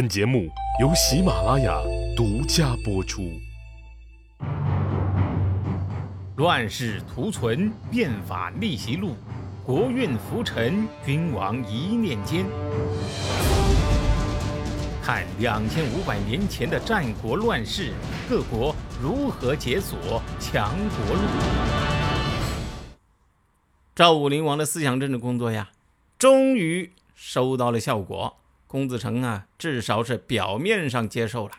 本节目由喜马拉雅独家播出。乱世图存，变法逆袭录，国运浮沉，君王一念间。看两千五百年前的战国乱世，各国如何解锁强国路。赵武灵王的思想政治工作呀，终于收到了效果。公子成啊，至少是表面上接受了。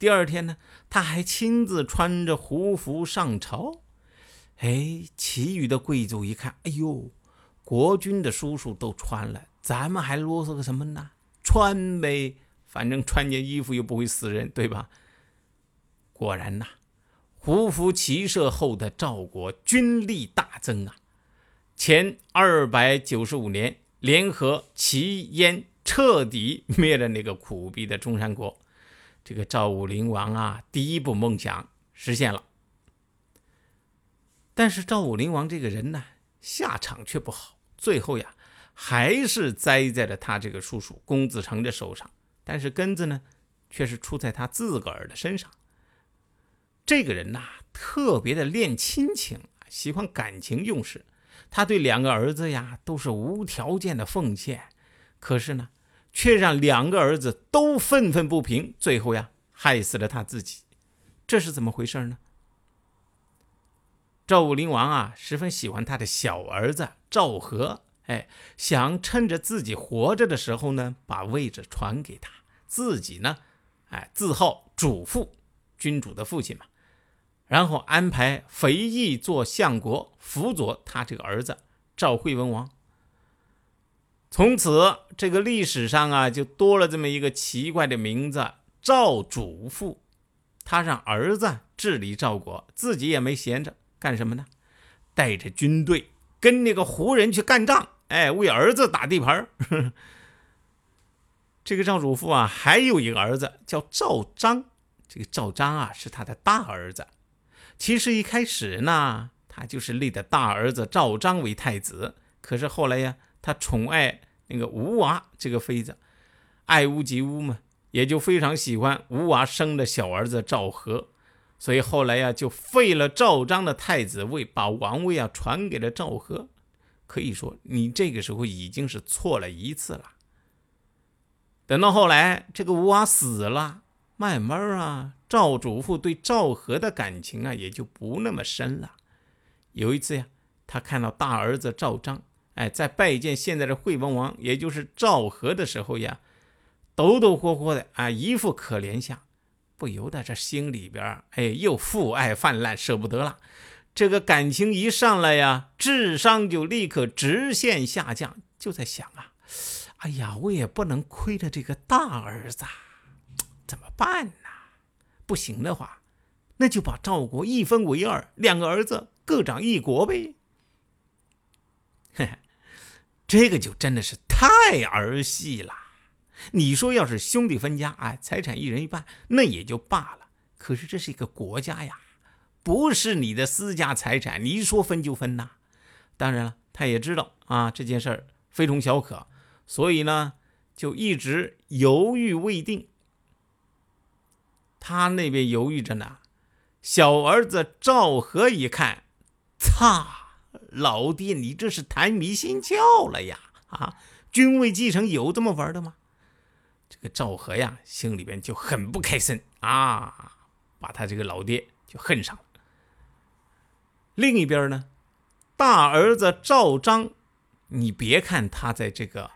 第二天呢，他还亲自穿着胡服上朝。哎，其余的贵族一看，哎呦，国君的叔叔都穿了，咱们还啰嗦个什么呢？穿呗，反正穿件衣服又不会死人，对吧？果然呐，胡服骑射后的赵国军力大增啊！前二百九十五年，联合齐燕。彻底灭了那个苦逼的中山国，这个赵武灵王啊，第一步梦想实现了。但是赵武灵王这个人呢，下场却不好，最后呀，还是栽在了他这个叔叔公子成的手上。但是根子呢，却是出在他自个儿的身上。这个人呐，特别的恋亲情，喜欢感情用事。他对两个儿子呀，都是无条件的奉献。可是呢？却让两个儿子都愤愤不平，最后呀，害死了他自己。这是怎么回事呢？赵武灵王啊，十分喜欢他的小儿子赵和，哎，想趁着自己活着的时候呢，把位置传给他，自己呢，哎，自号主父，君主的父亲嘛。然后安排肥义做相国，辅佐他这个儿子赵惠文王。从此，这个历史上啊，就多了这么一个奇怪的名字——赵主父。他让儿子治理赵国，自己也没闲着，干什么呢？带着军队跟那个胡人去干仗，哎，为儿子打地盘儿 这个赵主父啊，还有一个儿子叫赵章。这个赵章啊，是他的大儿子。其实一开始呢，他就是立的大儿子赵章为太子。可是后来呀。他宠爱那个吴娃这个妃子，爱屋及乌嘛，也就非常喜欢吴娃生的小儿子赵和，所以后来呀，就废了赵章的太子位，把王位啊传给了赵和。可以说，你这个时候已经是错了一次了。等到后来，这个吴娃死了，慢慢啊，赵主父对赵和的感情啊也就不那么深了。有一次呀，他看到大儿子赵章。哎，在拜见现在的惠文王，也就是赵和的时候呀，抖抖霍霍的啊，一副可怜相，不由得这心里边哎，又父爱泛滥，舍不得了。这个感情一上来呀，智商就立刻直线下降，就在想啊，哎呀，我也不能亏了这个大儿子，怎么办呢？不行的话，那就把赵国一分为二，两个儿子各掌一国呗。这个就真的是太儿戏了。你说要是兄弟分家，哎，财产一人一半，那也就罢了。可是这是一个国家呀，不是你的私家财产，你一说分就分呐。当然了，他也知道啊这件事儿非同小可，所以呢，就一直犹豫未定。他那边犹豫着呢，小儿子赵和一看，擦。老爹，你这是谈迷心窍了呀！啊，君位继承有这么玩的吗？这个赵和呀，心里边就很不开心啊，把他这个老爹就恨上了。另一边呢，大儿子赵章，你别看他在这个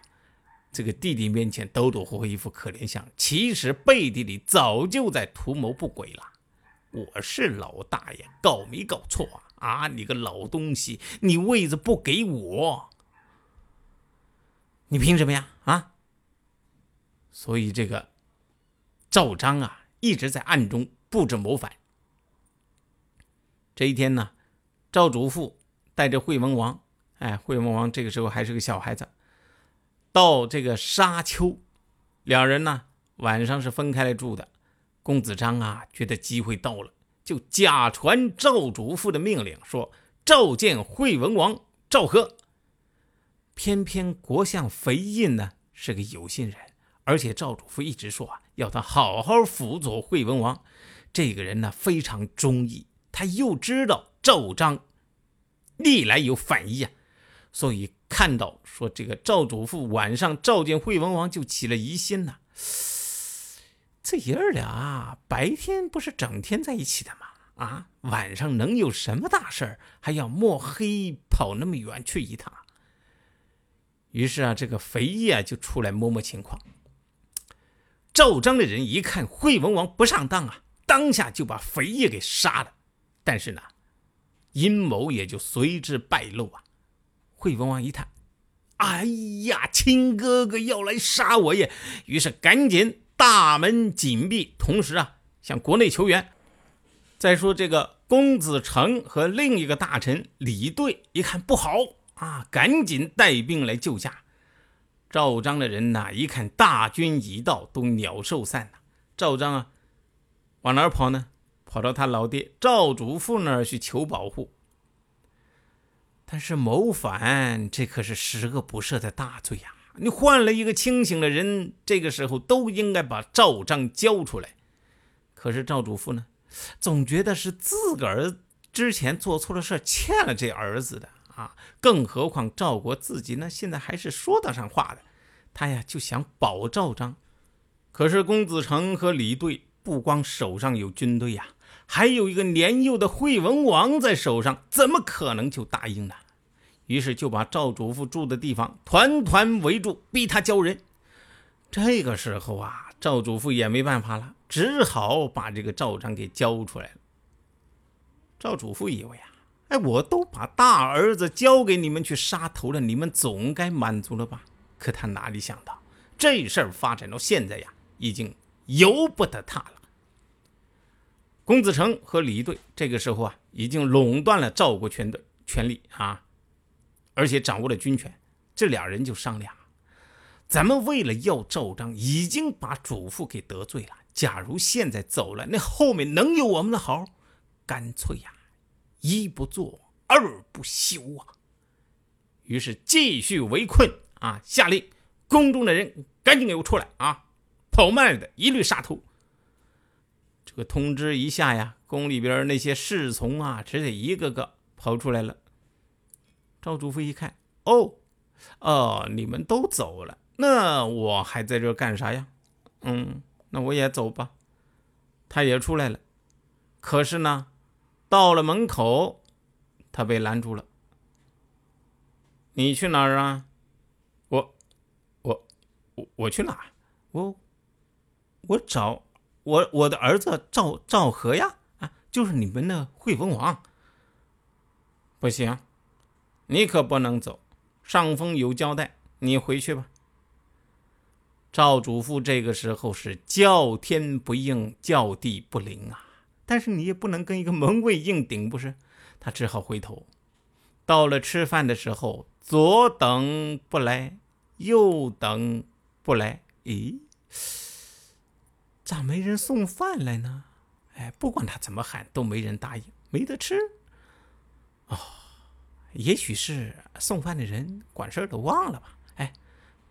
这个弟弟面前抖抖霍霍，一副可怜相，其实背地里早就在图谋不轨了。我是老大爷，搞没搞错啊？啊！你个老东西，你位子不给我，你凭什么呀？啊！所以这个赵章啊，一直在暗中布置谋反。这一天呢，赵主父带着惠文王，哎，惠文王这个时候还是个小孩子，到这个沙丘，两人呢晚上是分开来住的。公子章啊，觉得机会到了。就假传赵主父的命令，说召见惠文王赵和。偏偏国相肥印呢是个有心人，而且赵主父一直说啊，要他好好辅佐惠文王。这个人呢非常忠义，他又知道赵章历来有反意啊，所以看到说这个赵主父晚上召见惠文王，就起了疑心呐。这爷儿俩白天不是整天在一起的吗？啊，晚上能有什么大事儿，还要摸黑跑那么远去一趟？于是啊，这个肥业就出来摸摸情况。赵章的人一看惠文王不上当啊。当下就把肥业给杀了，但是呢，阴谋也就随之败露啊。惠文王一看，哎呀，亲哥哥要来杀我耶！于是赶紧大门紧闭，同时啊，向国内求援。再说这个公子成和另一个大臣李队一看不好啊，赶紧带兵来救驾。赵章的人呐，一看大军已到，都鸟兽散了。赵章啊。往哪儿跑呢？跑到他老爹赵主父那儿去求保护。但是谋反，这可是十恶不赦的大罪呀！你换了一个清醒的人，这个时候都应该把赵章交出来。可是赵主父呢，总觉得是自个儿之前做错了事，欠了这儿子的啊！更何况赵国自己呢，现在还是说得上话的，他呀就想保赵章。可是公子成和李队。不光手上有军队呀，还有一个年幼的惠文王在手上，怎么可能就答应呢？于是就把赵主父住的地方团团围住，逼他交人。这个时候啊，赵主父也没办法了，只好把这个赵章给交出来了。赵主父以为啊，哎，我都把大儿子交给你们去杀头了，你们总该满足了吧？可他哪里想到，这事儿发展到现在呀，已经由不得他了。公子成和李队这个时候啊，已经垄断了赵国权的权力啊，而且掌握了军权。这俩人就商量：咱们为了要赵章，已经把主父给得罪了。假如现在走了，那后面能有我们的好？干脆呀，一不做二不休啊！于是继续围困啊，下令宫中的人赶紧给我出来啊，跑慢的一律杀头。这个通知一下呀，宫里边那些侍从啊，只得一个个跑出来了。赵主父一看，哦，哦，你们都走了，那我还在这干啥呀？嗯，那我也走吧。他也出来了，可是呢，到了门口，他被拦住了。你去哪儿啊？我，我，我，我去哪？我，我找。我我的儿子赵赵和呀，啊，就是你们的惠文王。不行，你可不能走，上峰有交代，你回去吧。赵主父这个时候是叫天不应，叫地不灵啊，但是你也不能跟一个门卫硬顶，不是？他只好回头。到了吃饭的时候，左等不来，右等不来，咦？咋没人送饭来呢？哎，不管他怎么喊，都没人答应，没得吃。哦，也许是送饭的人管事儿都忘了吧？哎，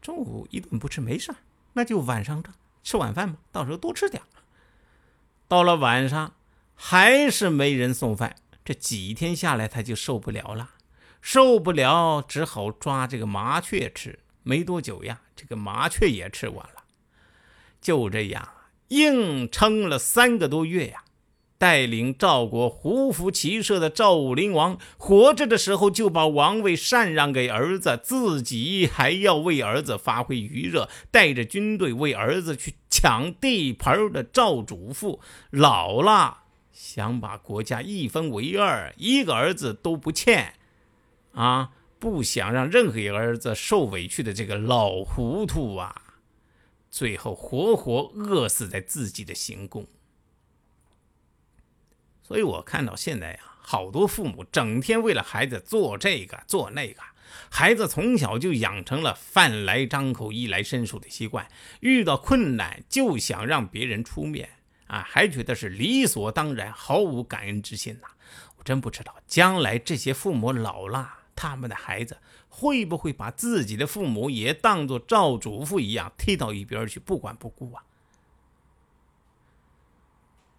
中午一顿不吃没事那就晚上吃晚饭吧，到时候多吃点。到了晚上还是没人送饭，这几天下来他就受不了了，受不了只好抓这个麻雀吃。没多久呀，这个麻雀也吃完了，就这样。硬撑了三个多月呀！带领赵国胡服骑射的赵武灵王，活着的时候就把王位禅让给儿子，自己还要为儿子发挥余热，带着军队为儿子去抢地盘的赵主父，老了想把国家一分为二，一个儿子都不欠，啊，不想让任何一个儿子受委屈的这个老糊涂啊！最后活活饿死在自己的行宫，所以我看到现在呀，好多父母整天为了孩子做这个做那个，孩子从小就养成了饭来张口、衣来伸手的习惯，遇到困难就想让别人出面啊，还觉得是理所当然，毫无感恩之心呐。我真不知道将来这些父母老了，他们的孩子会不会把自己的父母也当作赵祖父一样踢到一边去，不管不顾啊？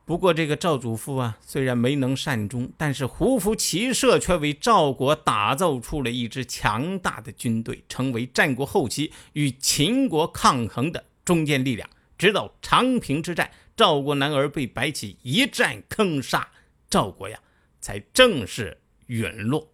不过，这个赵祖父啊，虽然没能善终，但是胡服骑射却为赵国打造出了一支强大的军队，成为战国后期与秦国抗衡的中坚力量。直到长平之战，赵国男儿被白起一战坑杀，赵国呀，才正式陨落。